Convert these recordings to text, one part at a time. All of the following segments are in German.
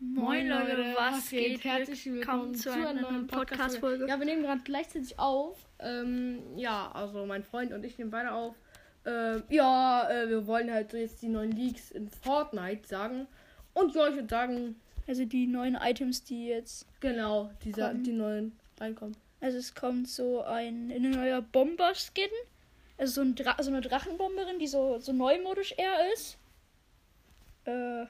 Moin Leute, was geht? Herzlich willkommen zu einer neuen Podcast-Folge. Ja, wir nehmen gerade gleichzeitig auf. Ähm, ja, also mein Freund und ich nehmen beide auf. Ähm, ja, äh, wir wollen halt so jetzt die neuen Leaks in Fortnite sagen. Und ja, ich würde sagen, Also die neuen Items, die jetzt. genau, dieser, Kommen. die neuen reinkommen. Also es kommt so ein, ein neuer Bomber-Skin. Also so, ein Dra so eine Drachenbomberin, die so, so neumodisch eher ist. Äh,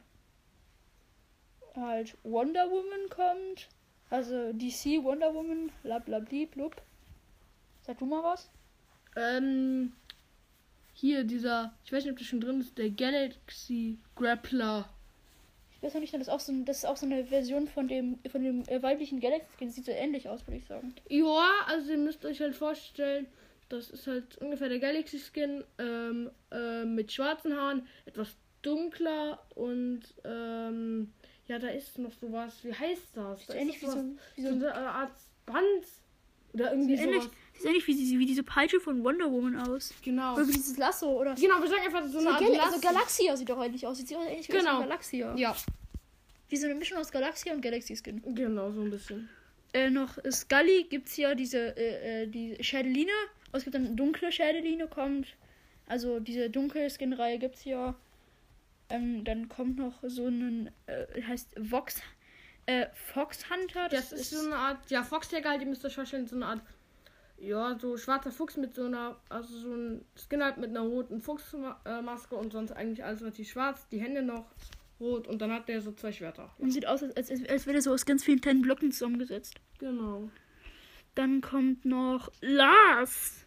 halt Wonder Woman kommt. Also DC Wonder Woman, blablabli, blub. Sag du mal was? Ähm, hier dieser, ich weiß nicht, ob das schon drin ist, der Galaxy Grappler. Ich weiß noch nicht, das ist auch so, das ist auch so eine Version von dem, von dem äh, weiblichen Galaxy Skin. Sieht so ähnlich aus, würde ich sagen. Ja, also ihr müsst euch halt vorstellen, das ist halt ungefähr der Galaxy Skin ähm, äh, mit schwarzen Haaren, etwas dunkler und ähm, ja, da ist noch sowas. Wie heißt das? Da so ist ähnlich wie so, wie so so, eine Art Band oder irgendwie Sieht ähnlich, sieht ähnlich wie, diese, wie diese Peitsche von Wonder Woman aus. Genau. Oder wie dieses Lasso, oder? Genau, wir sagen einfach so So, eine Art Gal Last- also Galaxia sieht doch ähnlich aus. Sieht auch ähnlich aus Genau. wie Galaxia. Ja, Wie so eine Mischung aus Galaxia und Galaxy Skin. genau, so ein bisschen. Äh, noch Scully gibt's ja diese, äh, äh, die Schädeline. Es gibt dann eine dunkle Schädeline, kommt. Also diese dunkle Skin-Reihe gibt's ja. Ähm, dann kommt noch so ein, äh, heißt Vox, äh, Fox Hunter. Das ist so eine Art, ja, Foxjäger halt, ihr müsst euch vorstellen, so eine Art, ja, so schwarzer Fuchs mit so einer, also so ein Skin halt mit einer roten Fuchsmaske und sonst eigentlich alles relativ schwarz, die Hände noch rot und dann hat der so zwei Schwerter. Und sieht aus, als, als, als wäre er so aus ganz vielen kleinen Blöcken zusammengesetzt. Genau. Dann kommt noch Lars.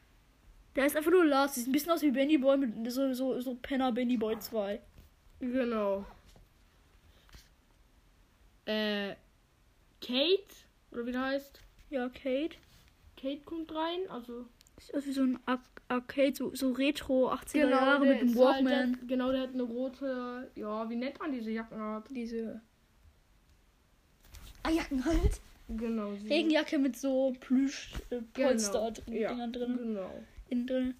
Der ist einfach nur Lars. Sieht ein bisschen aus wie Benny Boy mit so, so, so Penner Benny Boy 2. Genau. Äh, Kate, oder wie der heißt, Ja, Kate. Kate kommt rein, also Sieht aus wie so ein Ar Arcade, so, so Retro 80er genau, Jahre mit dem ist halt, Walkman. der, genau, der hat eine rote, ja, wie nennt man diese Jackenart? Diese Jacken halt. Genau. sie- Regenjacke mit so Plüsch äh, Polster drin, ja, drin, Genau. innen drin.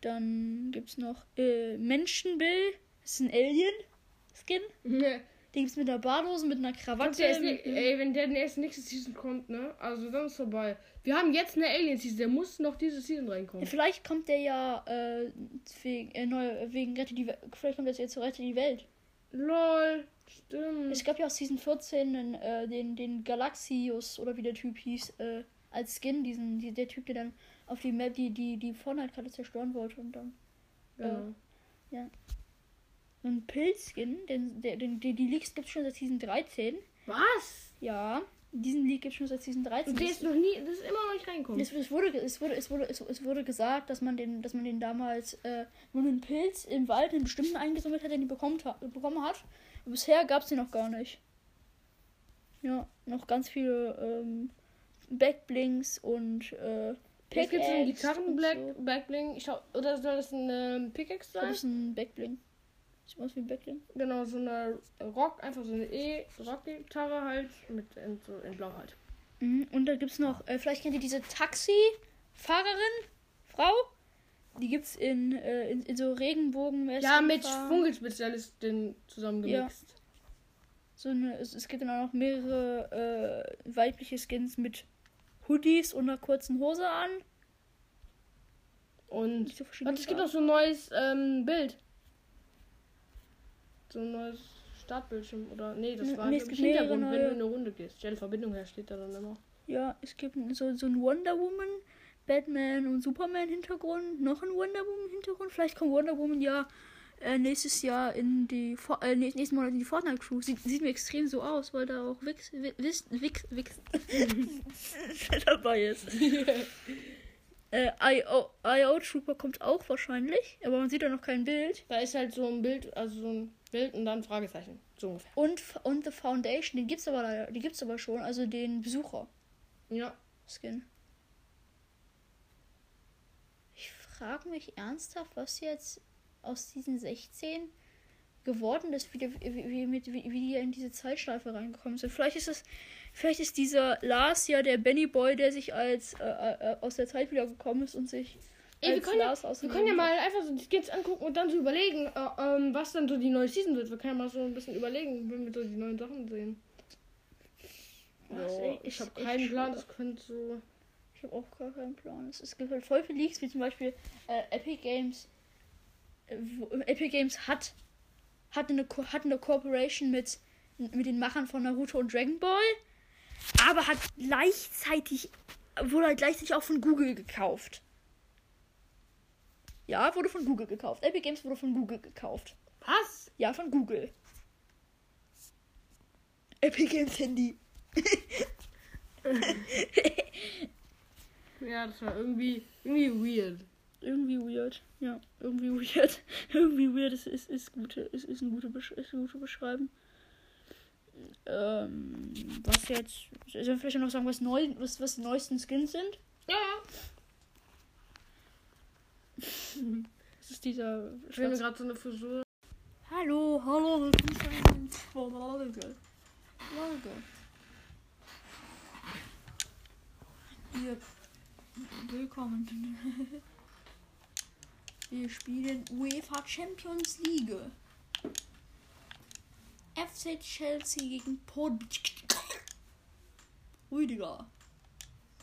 Dann gibt's noch äh, Menschenbill. Ist ein Alien-Skin. Den gibt's mit einer Badhose, mit einer Krawatte. der ne- ey, wenn der erst nächste Season kommt, ne? Also dann ist vorbei. Wir haben jetzt eine Alien Season, der muss noch diese Season reinkommen. Vielleicht kommt der ja äh, wegen, äh, neu, wegen Rette die Welt. Vielleicht kommt der jetzt zu Rette die Welt. Lol, stimmt. Es gab ja aus Season 14 den, äh, den, den Galaxius oder wie der Typ hieß, äh, als Skin, diesen, die, der Typ, der dann auf die Map die, die, die Fortnite-Karte zerstören wollte und dann. Genau. So ein Pilzskin, den, der, den, die, die Leaks gibt es schon seit Season 13. Was? Ja, diesen Leak gibt es schon seit Season 13. Und der Das- ist noch nie, das ist immer noch nicht reingekommen. Es, es, wurde, es, wurde, es, wurde, es, es wurde gesagt, dass man den, dass man den damals äh, nur einen Pilz im Wald einen bestimmten eingesammelt hat, den die bekommen, bekommen hat. Und bisher gab es den noch gar nicht. Ja, noch ganz viele ähm, Backblinks und äh, Jetzt gibt es einen Pickaxe Gitarren und Black, so. Backbling. Ich schau, oder soll das ein ähm, Pickaxe sein? das ist ein Backbling. Sieht aus wie ein Backbling. Genau, so eine Rock, einfach so eine E-Rock-Gitarre halt. Mit in, so in Blau halt. Mhm. Und da gibt es noch, äh, vielleicht kennt ihr diese Taxi-Fahrerin, Frau. Die gibt's in, äh, in, in so Regenbogen. Ja, mit Schwungelspezialisten zusammengemixt. So eine, es, es gibt dann auch noch mehrere äh, weibliche Skins mit Hoodies und einer kurzen Hose an. Und Warte, es gibt auch so ein neues ähm, Bild. So ein neues Startbildschirm. Oder nee, das war nee, es gibt Hintergrund, wenn neue. du in eine Runde gehst. Stell Verbindung her, steht da dann immer. Ja, es gibt so, so ein Wonder Woman, Batman und Superman Hintergrund, noch ein Wonder Woman Hintergrund. Vielleicht kommt Wonder Woman ja äh, nächstes Jahr in die For äh, nächsten Monat in die Fortnite Crew. Sieht, sieht mir extrem so aus, weil da auch Wix Wix Wix, Wix dabei ist. Äh, IO, IO Trooper kommt auch wahrscheinlich, aber man sieht da noch kein Bild. Da ist halt so ein Bild, also so ein Bild und dann Fragezeichen. So ungefähr. Und und The Foundation, den gibt's aber leider, die gibt's aber schon, also den Besucher Ja. Skin. Ich frage mich ernsthaft, was jetzt aus diesen 16 geworden ist, wie, die- wie, wie, wie, wie die in diese Zeitschleife reingekommen sind. Vielleicht ist es, vielleicht ist dieser Lars ja der Benny Boy, der sich als äh, äh, aus der Zeit wieder gekommen ist und sich Ey, wir als können, ja, wir können ja mal einfach so die Skins angucken und dann so überlegen, äh, ähm, was dann so die neue Season wird. Wir können ja mal so ein bisschen überlegen, wenn wir so die neuen Sachen sehen. Was, Ja, ey, ich habe keinen Plan, das könnte so. Ich habe auch gar keinen Plan. Es, gibt halt voll viele Leaks, wie zum Beispiel äh, Epic Games. Äh, wo, Epic Games hat, hat, eine, Ko- hat eine Kooperation mit, mit den Machern von Naruto und Dragon Ball, aber hat gleichzeitig, wurde halt gleichzeitig auch von Google gekauft. Ja, wurde von Google gekauft. Epic Games wurde von Google gekauft. Was? Ja, von Google. Epic Games Handy. Ja, das war irgendwie, irgendwie weird. Irgendwie weird. Ja, irgendwie weird. irgendwie weird ist, ist, ist, gute, ist, ist, eine gute ist eine gute Beschreibung. Ähm, was jetzt. Sollen wir vielleicht noch sagen, was, neu, was, was die neuesten Skins sind? Ja. Das ist dieser. Ich will mir gerade so eine Frisur. Hallo, hallo, willkommen zu. Folge. Hier. Willkommen. Wir spielen UEFA Champions League. FC Chelsea gegen Port. Rüdiger.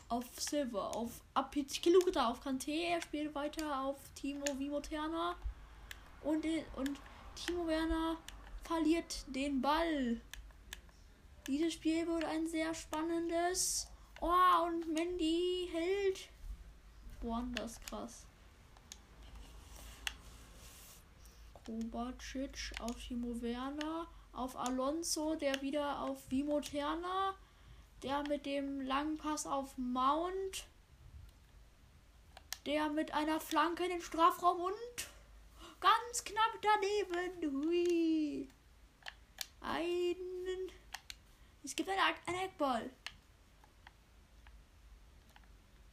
Auf Silver. Auf Apizkiluta. Auf Kante. Er spielt weiter auf Timo Vimoterna. Und, und Timo Werner verliert den Ball. Dieses Spiel wird ein sehr spannendes. Oh, und Mandy hält. Boah, das krass. Kovacic auf Timo Werner. Auf Alonso, der wieder auf Vimo Terna. Der mit dem langen Pass auf Mount. Der mit einer Flanke in den Strafraum und ganz knapp daneben. Hui. Einen. Es gibt einen, einen Eckball.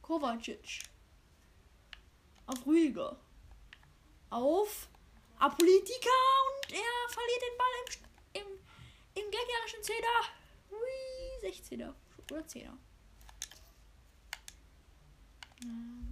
Kovacic. Auf Rüdiger. Auf Apolitika und er verliert den Ball im, St- im, im gegnerischen Zehner. Hui, 16er oder 10er. La.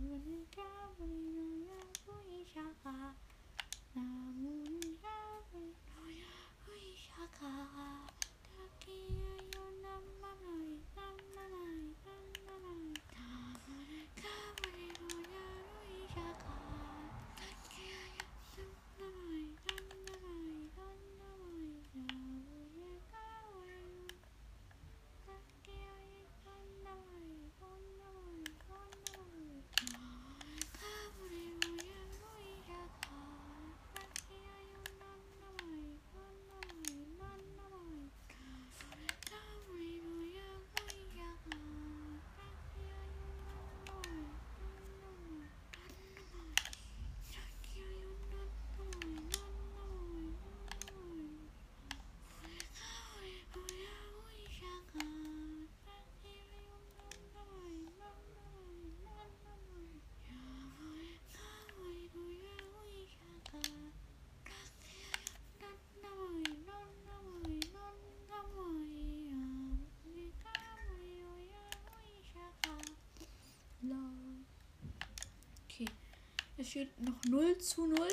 Es steht noch 0 zu 0.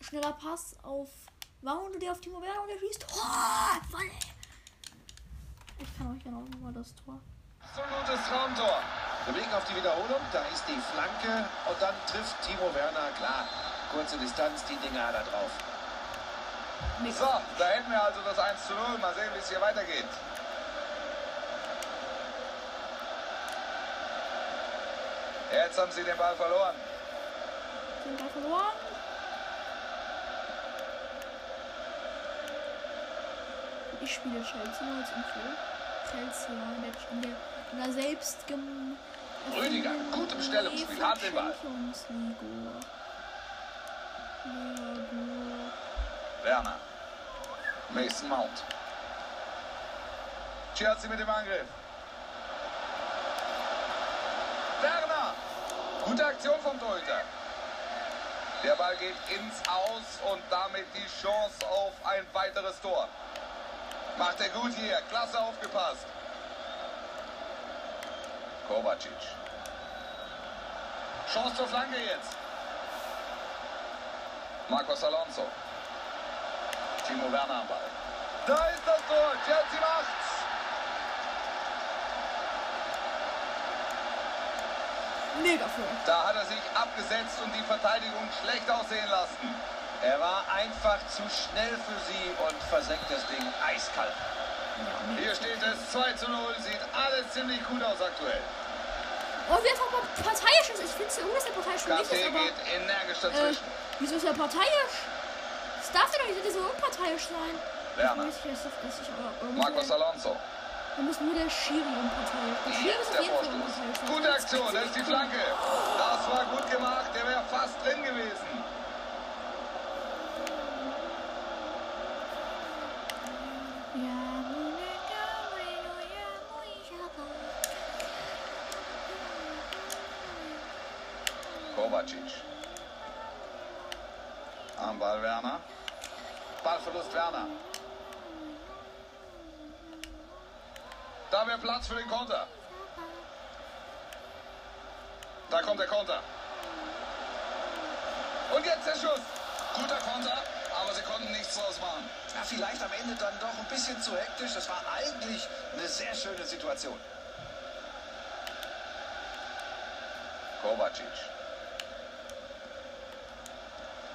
Schneller Pass auf Mount, der auf Timo Werner und der schießt. Tor! Voll. Ich kann euch genau mal das Tor. Absolutes Traumtor. Wir blicken auf die Wiederholung. Da ist die Flanke und dann trifft Timo Werner. Klar, kurze Distanz, die Dinger er drauf. So, da hätten wir also das 1 zu 0. Mal sehen, wie es hier weitergeht. Jetzt haben sie den Ball verloren. Den Ball verloren. Ich spiele Chelsea als Info. Chelsea, in der, in der, selbst gem Rüdiger, gut im Stellungsspiel, hat den Ball. Werner. Mason Mount. Chelsea mit dem Angriff. Werner. Gute Aktion vom Torhüter. Der Ball geht ins Aus und damit die Chance auf ein weiteres Tor. Macht er gut hier. Klasse aufgepasst. Kovacic. Chance zur Flanke jetzt. Marcos Alonso. Timo Werner am Ball. Da ist das Tor. Chelsea macht's. Mega für. Da hat er sich abgesetzt und die Verteidigung schlecht aussehen lassen. Er war einfach zu schnell für sie und versenkt das Ding eiskalt. Hier steht es 2 zu 0. Sieht alles ziemlich gut aus aktuell. Oh, wer einfach parteiisch ist. Ich finde es irgendwie, dass er parteiisch nicht Gasse ist, aber. geht energisch Äh, dazwischen. wieso ist er parteiisch? Das darf doch nicht so unparteiisch sein. Werner. Ich weiß nicht, dass ich aber Marcos. Alonso. Da muss nur der Schiri unparteiisch. Der Schiri ist auf der jeden Fall sein. Gute Aktion, da ist die Flanke. Das war gut gemacht, der wäre fast drin gewesen. Kovacic. Am Ball Werner. Ballverlust Werner. Da wäre Platz für den Konter. Da kommt der Konter. Und jetzt der Schuss. Guter Konter, aber sie konnten nichts draus machen. Ja, vielleicht am Ende dann doch ein bisschen zu hektisch. Das war eigentlich eine sehr schöne Situation. Kovacic.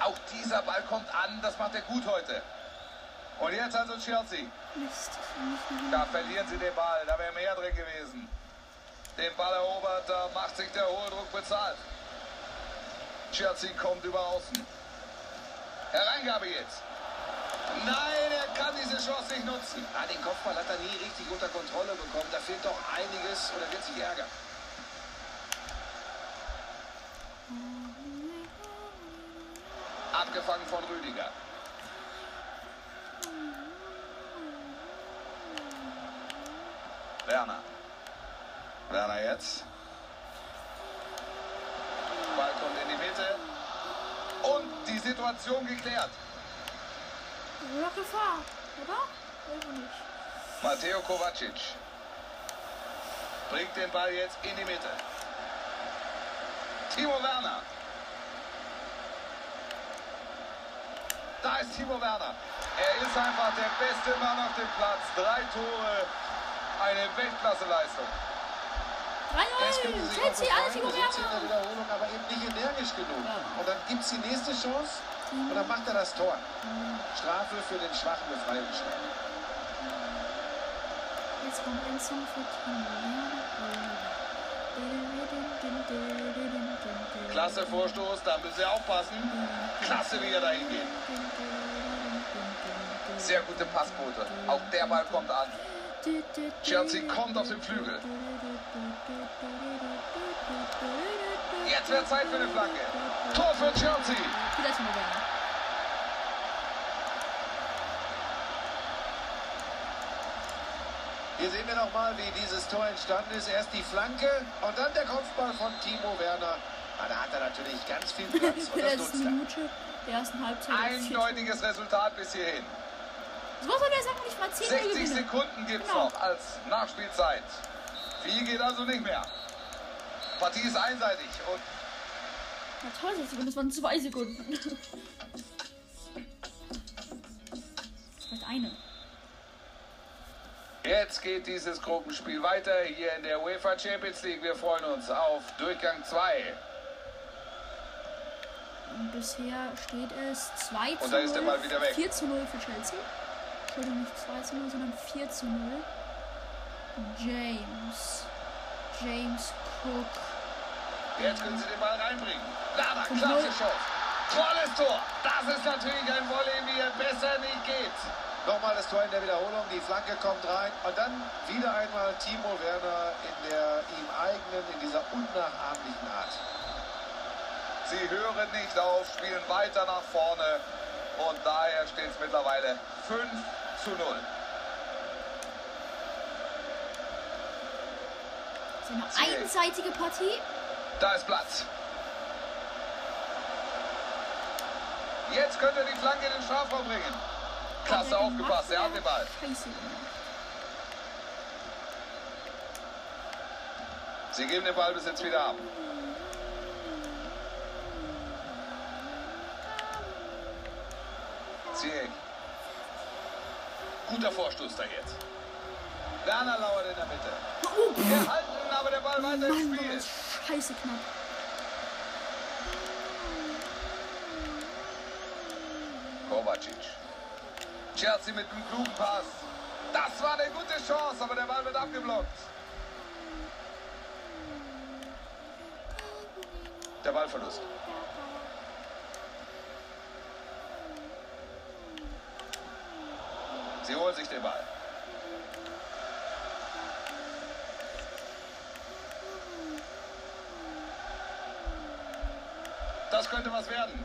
Auch dieser Ball kommt an, das macht er gut heute. Und jetzt also Chelsea. Mist, Da verlieren sie den Ball, da wäre mehr drin gewesen. Den Ball erobert, da macht sich der Hohldruck bezahlt. Chelsea kommt über außen. Hereingabe jetzt. Nein, er kann diese Chance nicht nutzen. Ah, den Kopfball hat er nie richtig unter Kontrolle bekommen. Da fehlt doch einiges oder wird sich ärgern. Abgefangen von Rüdiger. Werner. Werner jetzt. Ball kommt in die Mitte. Und die Situation geklärt. Noch Gefahr, oder? Nicht? Matteo Kovacic bringt den Ball jetzt in die Mitte. Timo Werner. Da ist Timo Werner. Er ist einfach der beste Mann auf dem Platz. Drei Tore, eine Weltklasseleistung. 3-0! Chelsea, alle Werner! Wiederholung aber eben nicht energisch genug. Und dann gibt es die nächste Chance und dann macht er das Tor. Strafe für den schwachen Befreiungsschlag. Jetzt kommt ein Song für Timo Werner. Klasse Vorstoß, da müssen Sie aufpassen. Klasse, wie er dahin geht. Sehr gute Passquote. Auch der Ball kommt an. Chelsea kommt auf den Flügel. Jetzt wird Zeit für eine Flanke. Tor für Chelsea. Hier sehen wir nochmal, wie dieses Tor entstanden ist. Erst die Flanke und dann der Kopfball von Timo Werner. Ah, da hat er natürlich ganz viel Platz und das. Minute der ersten Halbzeit. Eindeutiges Resultat bis hierhin. So soll der Sachen nicht mal 10 Uhr 60 gewinnen. Sekunden gibt es Genau. noch als Nachspielzeit. Viel geht also nicht mehr. Partie ist einseitig und Na toll, 60 Sekunden, das waren 2 Sekunden. Vielleicht eine. Jetzt geht dieses Gruppenspiel weiter hier in der UEFA Champions League. Wir freuen uns auf Durchgang 2. Und bisher steht es 2 zu Und da ist der 0, Ball wieder weg. 4 zu 0 für Chelsea. Entschuldigung, nicht 2 zu 0, sondern 4 zu 0. James. James Cook. Jetzt können sie den Ball reinbringen. Und klasse null. Chance. Tolles Tor. Das ist natürlich ein Volley, wie er besser nicht geht. Nochmal das Tor in der Wiederholung, die Flanke kommt rein und dann wieder einmal Timo Werner in der ihm eigenen, in dieser unnachahmlichen Art. Sie hören nicht auf, spielen weiter nach vorne. Und daher steht es mittlerweile 5 zu 0. Das ist eine einseitige Partie. Da ist Platz. Jetzt könnte die Flanke in den Strafraum bringen. Klasse aufgepasst, er hat den Ball. Sie geben den Ball bis jetzt wieder ab. Ziyech. Guter Vorstoß da jetzt. Werner lauert in der Mitte. Oh, Gehalten, aber der Ball weiter im Spiel. scheiße knapp. Kovacic. Chelsea mit einem klugen Pass. Das war eine gute Chance, aber der Ball wird abgeblockt. Der Ballverlust. Sie holen sich den Ball. Das könnte was werden.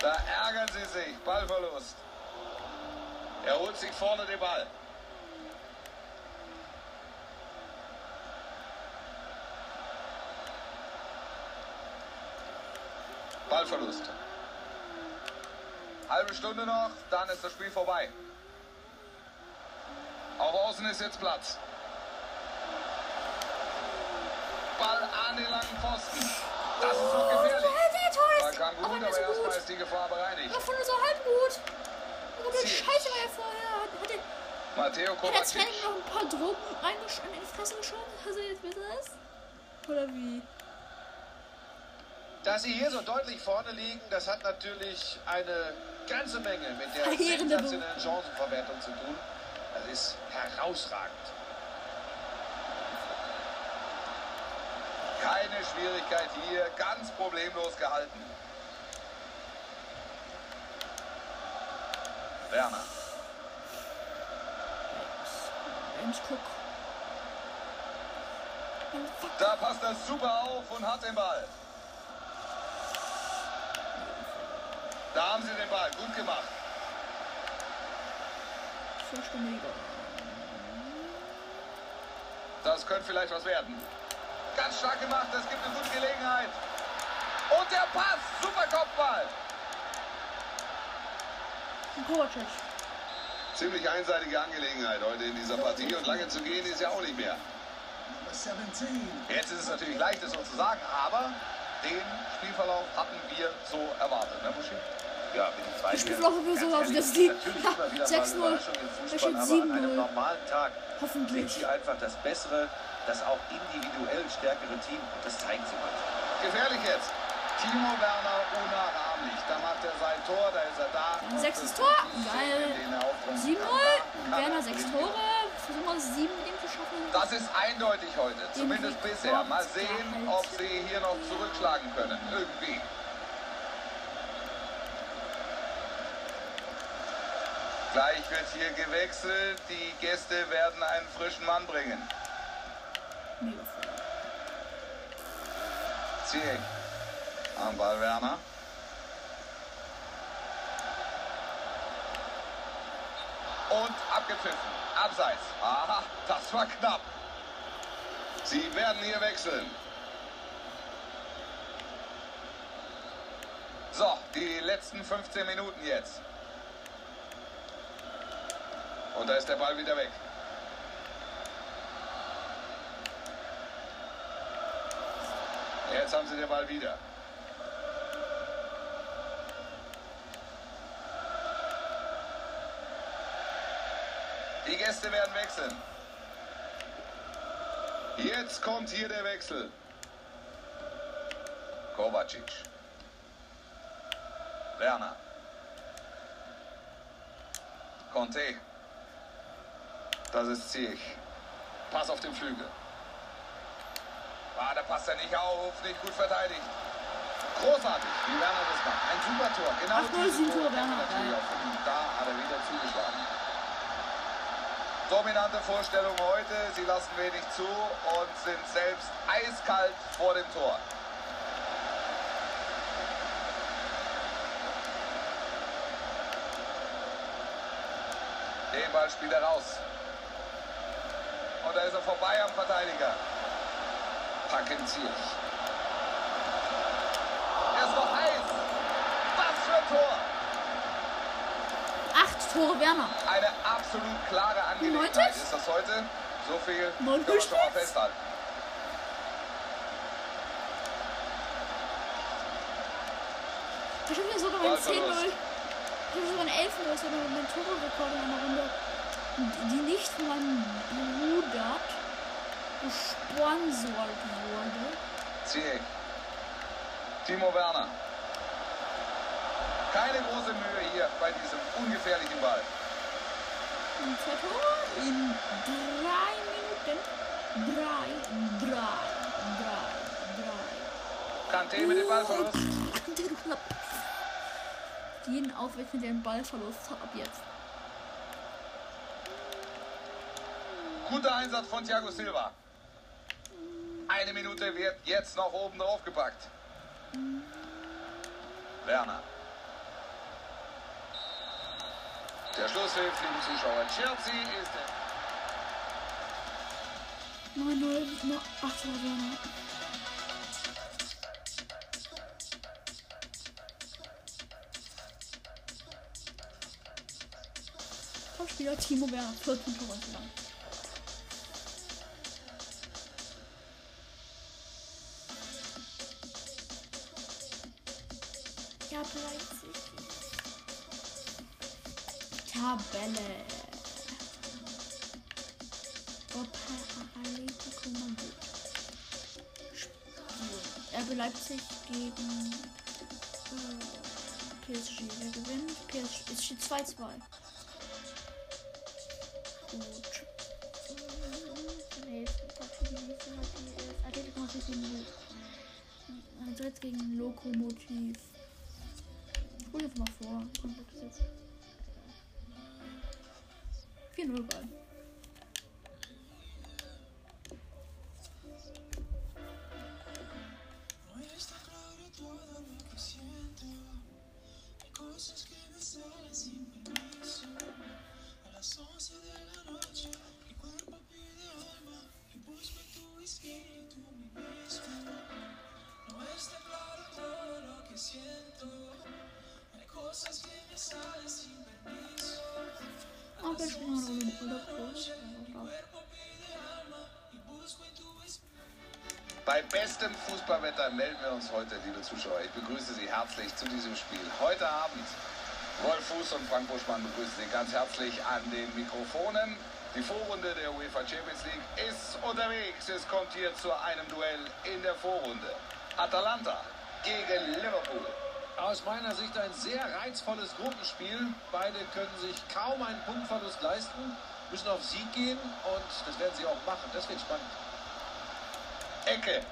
Da ärgern sie sich. Ballverlust. Er holt sich vorne den Ball. Ballverlust. Halbe Stunde noch, dann ist das Spiel vorbei. Auf Außen ist jetzt Platz. Ball an den langen Pfosten. Das ist noch gefährlich. Tor Ball ist kam gut, aber aber erstmal gut. ist die Gefahr bereinigt. Aber von nur so halb gut. Aber der Ziel. Scheiße war ja vorher. Hat, hat, der, Matteo hat der Kovacic. Noch ein paar Drogen in die Fresse geschoben, er jetzt besser ist? Oder wie? Dass sie hier so deutlich vorne liegen, das hat natürlich eine ganze Menge mit der sensationellen Chancenverwertung zu tun. Das ist herausragend. Keine Schwierigkeit hier, ganz problemlos gehalten. Werner. Da passt er super auf und hat den Ball. Da haben sie den Ball. Gut gemacht. Das könnte vielleicht was werden. Ganz stark gemacht. Es gibt eine gute Gelegenheit. Und der Pass. Super Kopfball. Kovacic. Ziemlich einseitige Angelegenheit heute in dieser Partie. Und lange zu gehen ist ja auch nicht mehr. Jetzt ist es natürlich leicht, es so zu sagen, aber den Spielverlauf hatten wir so erwartet. Ne, Buschi? Ja, mit dem zweiten Spielverlauf haben wir so immer wieder mal 6-0. Überraschungen im Da Fußball, steht aber 7-0. an einem normalen Tag Hoffentlich. sind sie einfach das bessere, das auch individuell stärkere Team und das zeigen sie heute. Gefährlich jetzt. Timo Werner unnachahmlich. Da macht er sein Tor, da ist er da. Ein sechstes Tor. Geil. 7-0. 7-0. Werner 6 Tore. Versuchen wir 7 mit ihm zu schaffen. Das ist eindeutig heute, zumindest bisher. Mal sehen, ob sie hier noch zurückschlagen können. Irgendwie. Gleich wird hier gewechselt. Die Gäste werden einen frischen Mann bringen. Ziyech. Am Ball Werner. Und abgepfiffen. Abseits. Aha, das war knapp. Sie werden hier wechseln. So, die letzten 15 Minuten jetzt. Und da ist der Ball wieder weg. Jetzt haben sie den Ball wieder. Die Gäste werden wechseln. Jetzt kommt hier der Wechsel. Kovacic. Werner. Conte. Das ist Ziyech. Pass auf den Flügel. Ah, da passt er nicht auf, nicht gut verteidigt. Großartig, wie Werner das macht. Ein super Tor. Genau Ach, dieses Tor er Werner. natürlich Geil. auch verdient. Da hat er wieder zugeschlagen. Dominante Vorstellung heute. Sie lassen wenig zu und sind selbst eiskalt vor dem Tor. Den Ball spielt er raus da ist er vorbei am Verteidiger. Packen sich. Er ist noch heiß. Was für ein Tor. Acht Tore Werner. Eine absolut klare Angelegenheit ist das heute. So viel Neun können wir schon mal festhalten. Ich habe ja sogar ein 10-0. Ich habe sogar ein 11-0 oder mein Tore-Rekord in einer Runde. Die nicht von meinem Bruder gesponsert wurde. Ziyech. Timo Werner. Keine große Mühe hier bei diesem ungefährlichen Ball. Und Tore in drei Minuten. Drei, drei, drei, drei. Kanté mit dem Ballverlust. Jeden Aufwechsel, der einen Ballverlust hat ab jetzt. Guter Einsatz von Thiago Silva. Eine Minute wird jetzt noch oben drauf gepackt. Werner. Der Schlusspfiff, liebe Zuschauer. Chelsea ist 9-0, nur 8 Werner. Topspieler Timo Werner, 14 Tore lang. Ja, Leipzig. Tabelle. Opa Atletico Leipzig gegen äh, PSG. Wer gewinnt? PSG. Es steht 2-2. Gut. Atletico Madrid gegen Lokomotiv. Ich hol einfach mal vor. Kommt das jetzt? 4-0 Ball. Aber Bei bestem Fußballwetter melden wir uns heute, liebe Zuschauer. Ich begrüße Sie herzlich zu diesem Spiel. Heute Abend Rolf Fuß und Frank Buschmann begrüßen Sie ganz herzlich an den Mikrofonen. Die Vorrunde der UEFA Champions League ist unterwegs. Es kommt hier zu einem Duell in der Vorrunde. Atalanta gegen Liverpool. Aus meiner Sicht ein sehr reizvolles Gruppenspiel. Beide können sich kaum einen Punktverlust leisten, müssen auf Sieg gehen und das werden sie auch machen. Das wird spannend. Ecke.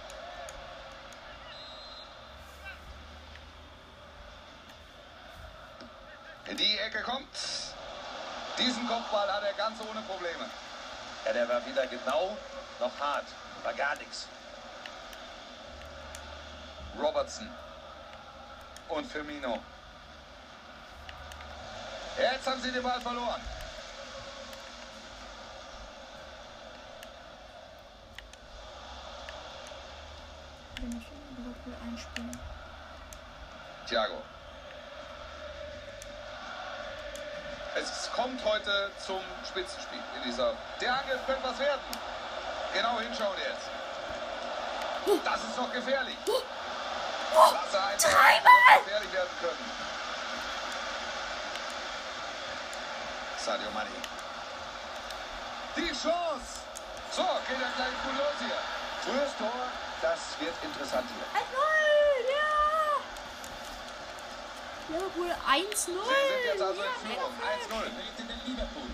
Die Ecke kommt. Diesen Kopfball hat er ganz ohne Probleme. Ja, der war wieder genau noch hart. War gar nichts. Robertson und Firmino. Jetzt haben sie den Ball verloren. Wenn ich Liverpool einspielen. Thiago. Es kommt heute zum Spitzenspiel in dieser. Der Angriff könnte was werden. Genau hinschauen jetzt. Das ist doch gefährlich. Werden können. Sadio Mane. Die Chance. So, geht er gleich gut los hier. Frühes Tor, das wird interessant hier. 1-0! Ja! Liverpool 1-0! Sie sind jetzt also in Ja, Führung. Liverpool. 1-0. Rete del Liverpool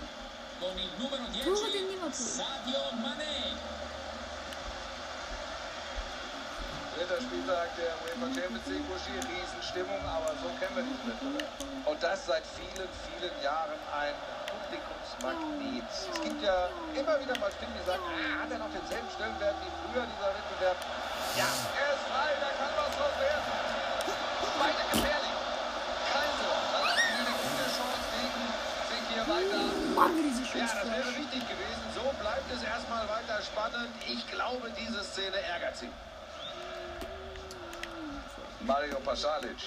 con il numero 10 Tore del Liverpool. Sadio Mané Dritter Spieltag der UEFA Champions League, Buschi, Riesenstimmung, aber so kennen wir diesen Wettbewerb. Und das seit vielen, vielen Jahren ein Publikumsmagnet. Es gibt ja immer wieder mal Stimmen, die sagen, ah, hat er noch denselben Stellenwert wie früher, dieser Wettbewerb? Ja, er ist frei, da kann was draus werden. Weiter gefährlich. Kein Tor. Das ist eine gute Chance gegen sich hier weiter ja, das wäre wichtig gewesen. So bleibt es erstmal weiter spannend. Ich glaube, diese Szene ärgert sie. Mario Pasalic.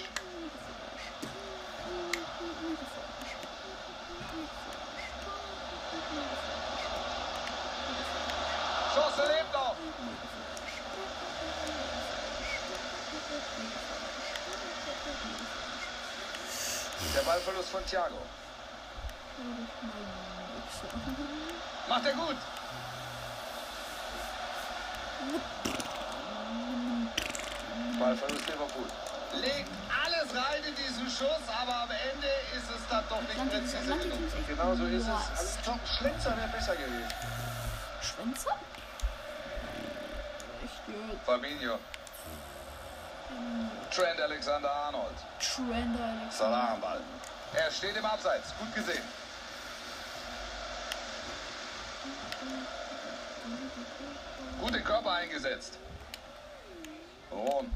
Chance lebt noch. Der Ballverlust von Thiago. Macht er gut. Ballverlust Liverpool. Legt alles rein in diesen Schuss, aber am Ende ist es dann doch nicht Atlantik, präzise Atlantik genug. Genau so ist es. Also ich glaube, Schlenzer wäre besser gewesen. Schwänzer? Echt gut. Fabinho. Trent Alexander-Arnold. Trend Alexander. Salah am Ball. Er steht im Abseits. Gut gesehen. Gut den Körper eingesetzt. Ron.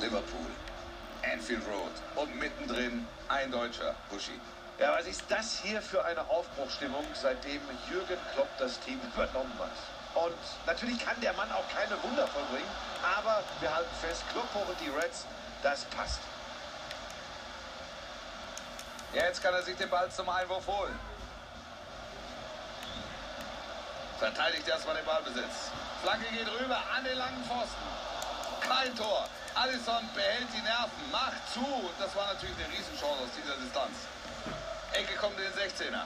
Liverpool. Anfield Road. Und mittendrin ein Deutscher. Buschi. Ja, was ist das hier für eine Aufbruchstimmung, seitdem Jürgen Klopp das Team übernommen hat? Und natürlich kann der Mann auch keine Wunder vollbringen, aber wir halten fest, Kloppo und die Reds, das passt. Jetzt kann er sich den Ball zum Einwurf holen. Verteidigt erstmal den Ballbesitz. Flanke geht rüber an den langen Pfosten. Kein Tor. Alisson behält die Nerven, macht zu. Und das war natürlich eine Riesenchance aus dieser Distanz. Ecke kommt in den 16er.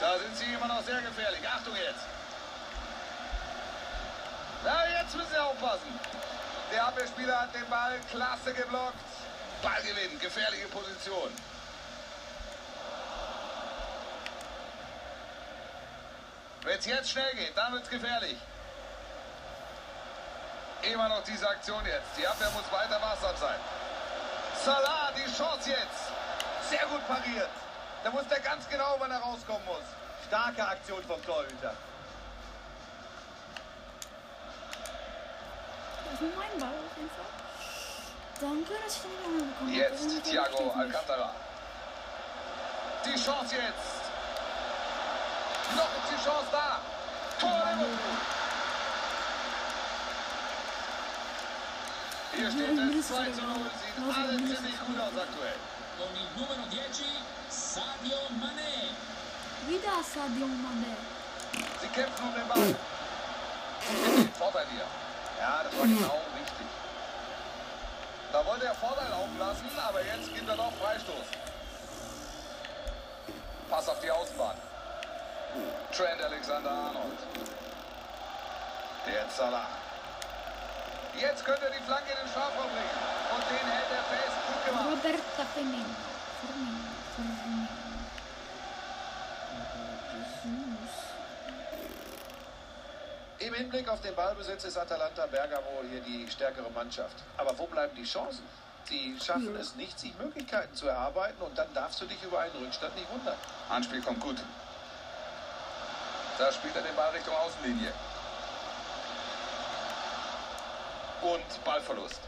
Da sind sie immer noch sehr gefährlich. Achtung jetzt. Ja, jetzt müssen sie aufpassen. Der Abwehrspieler hat den Ball klasse geblockt. Ballgewinn, gefährliche Position. Wenn es jetzt schnell geht, dann wird es gefährlich. Immer noch diese Aktion jetzt. Die Abwehr muss weiter wachsam sein. Salah, die Chance jetzt. Sehr gut pariert. Da muss der ganz genau, wann er rauskommen muss. Starke Aktion vom Torhüter. Das ist mein Ball auf jeden Fall. Danke, dass ich den wieder bekommen habe. Jetzt Thiago. Alcantara. Die Chance jetzt. Noch ist die Chance da. Tor Hier steht es 2 zu 0. Sieht alles ziemlich gut aus aktuell. Con il numero 10 Sadio Mané. Wieder Sadio Mane. Sie kämpfen um den Ball. Vorteil hier. Ja, das war genau richtig. Da wollte er Vorteil auflassen, aber jetzt gibt er doch Freistoß. Pass auf die Außenbahn. Trent Alexander-Arnold. Jetzt Salah. Jetzt könnte er die Flanke in den Strafraum bringen. Und den hält er fest. Gut gemacht. Roberta Firmino. Firmino. Firmino. Jesus. Im Hinblick auf den Ballbesitz ist Atalanta Bergamo hier die stärkere Mannschaft. Aber wo bleiben die Chancen? Sie schaffen es nicht, sich Möglichkeiten zu erarbeiten und dann darfst du dich über einen Rückstand nicht wundern. Anspiel kommt gut. Da spielt er den Ball Richtung Außenlinie. Und Ballverlust.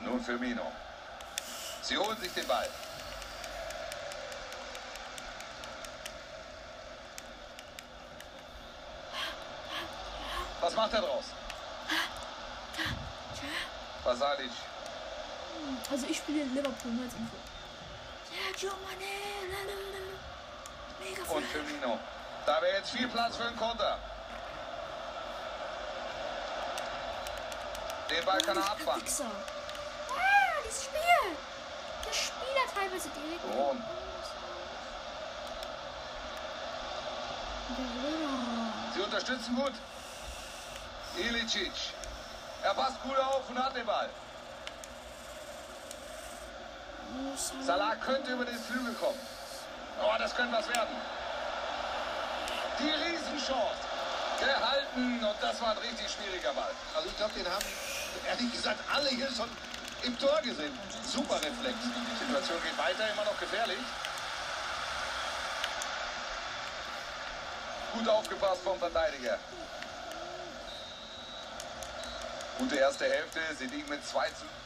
Nun Firmino. Sie holen sich den Ball. Was macht er draus? Basalic. Also ich spiele Liverpool nur als Info. Und. Firmino. Da wäre jetzt viel Platz für einen Konter. Den Ball kann er abfangen. Ah, dieses Spiel. Der Spieler teilweise direkt. Sie unterstützen gut. Ilicic. Er passt gut auf und hat den Ball. Salah könnte über den Flügel kommen. Oh, das könnte was werden. Die Riesenchance. Gehalten und das war ein richtig schwieriger Ball. Also ich glaube, den haben ehrlich gesagt alle hier schon im Tor gesehen. Super Reflex. Die Situation geht weiter, immer noch gefährlich. Gut aufgepasst vom Verteidiger. Gute erste Hälfte, sie liegen mit 2 zu.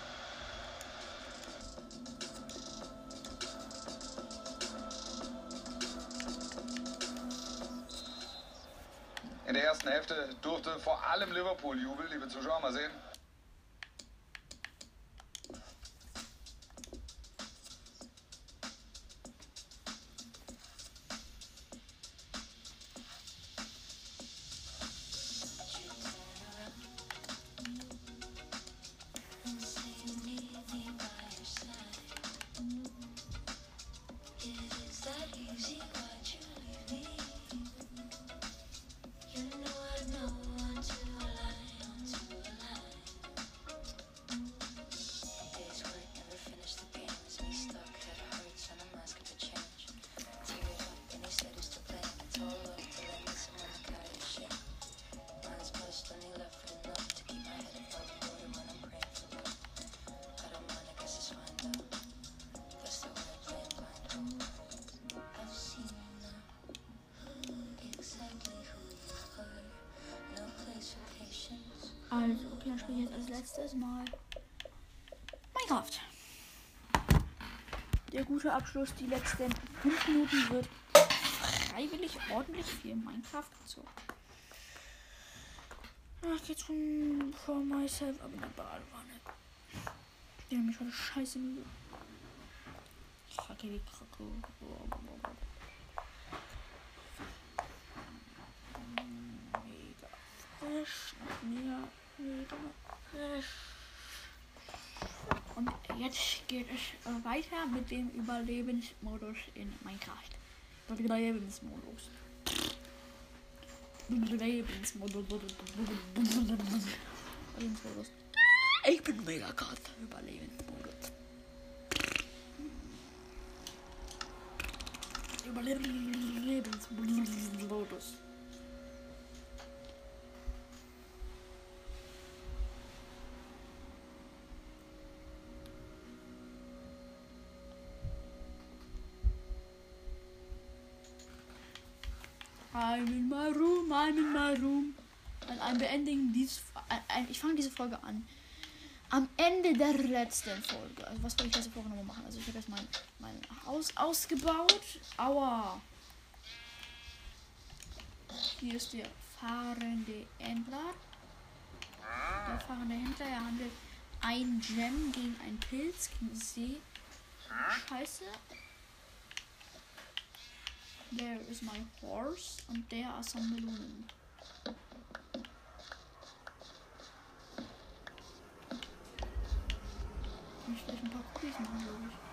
Der ersten Hälfte durfte vor allem Liverpool jubeln, liebe Zuschauer, mal sehen. Spiele jetzt als letztes Mal Minecraft. Der gute Abschluss, die letzten 5 Minuten wird freiwillig ordentlich viel Minecraft gezockt. Ach, jetzt schon for myself, aber in der Badewanne. Ich bin nämlich heute scheiße müde. Kacke, die Kacke. Mega frisch. Mega. Und jetzt geht es äh, weiter mit dem Überlebensmodus in Minecraft. Überlebensmodus. Überlebensmodus. Überlebensmodus. Ich bin mega krass. Überlebensmodus. Überlebensmodus. I'm in my room, I'm in my room. Und ein beendigen dies, ich fange diese Folge an. Am Ende der letzten Folge. Also was wollte ich letzte Folge nochmal machen? Also ich habe jetzt mein, mein Haus ausgebaut. Aua. Hier ist der fahrende Händler. Der fahrende Händler, er handelt ein Gem gegen einen Pilz, gegen See. Scheiße. There is my horse and there are some Melonen. Ich ein paar machen, glaube ich.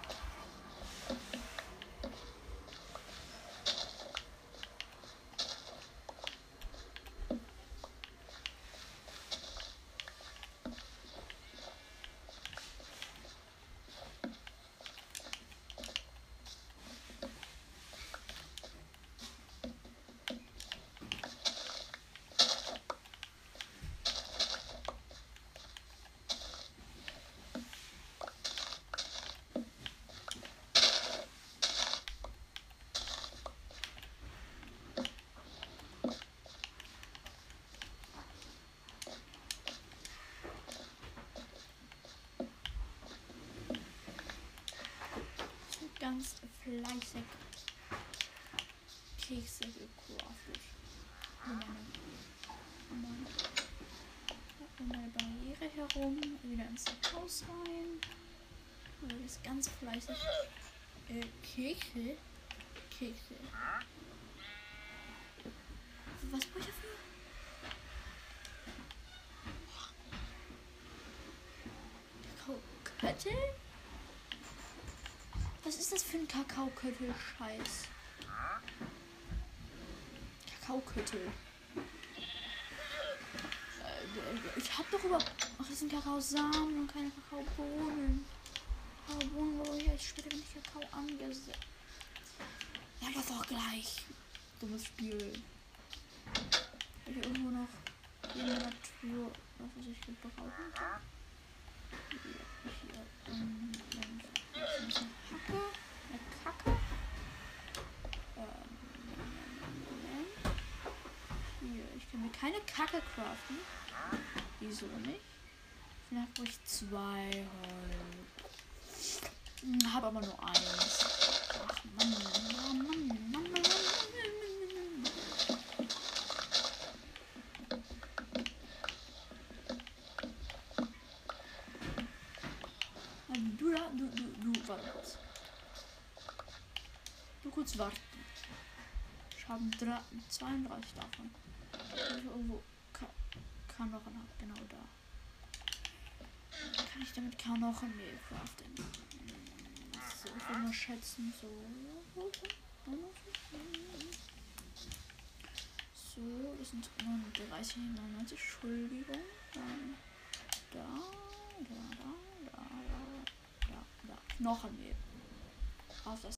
Fleißig Kekse gecraftet. Um meine Barriere herum, wieder ins Haus rein. Und ist ganz fleißig äh, Kekse. Kekse. Was brauche ich dafür? Kakaokette? Was ist das für ein Kakaoköttel-Scheiß? Kakaoköttel. Äh, ich hab doch überhaupt. Ach, das sind Kakaosamen und keine Kakaobohnen. Kakaobohnen brauche ich erst später, wenn Kakao angesetzt. Ja, das doch gleich. Dummes Spiel. Ich irgendwo noch in der Natur was ich gebrauchen kann? Hier, hier, ähm, Mensch. Das ist ein bisschen Hacke, eine Kacke. Ähm, Moment. Hier, ich kann mir Kacke craften. Wieso nicht? Vielleicht brauche ich zwei Holz. Hab aber nur eins. Ach Mann, Mann, Mann, Mann, Mann, Mann, Du du, du, du, warte kurz. Du kurz warten. Ich habe drei- 32 davon. Ich irgendwo Ka Kanochen habe, genau da. Kann ich damit Kanochenmehl craften? So, ich will mal schätzen, so. So, das sind 39, 99, Entschuldigung. Dann da, da, da, da, da, da, da. Knochenmehl. Auf das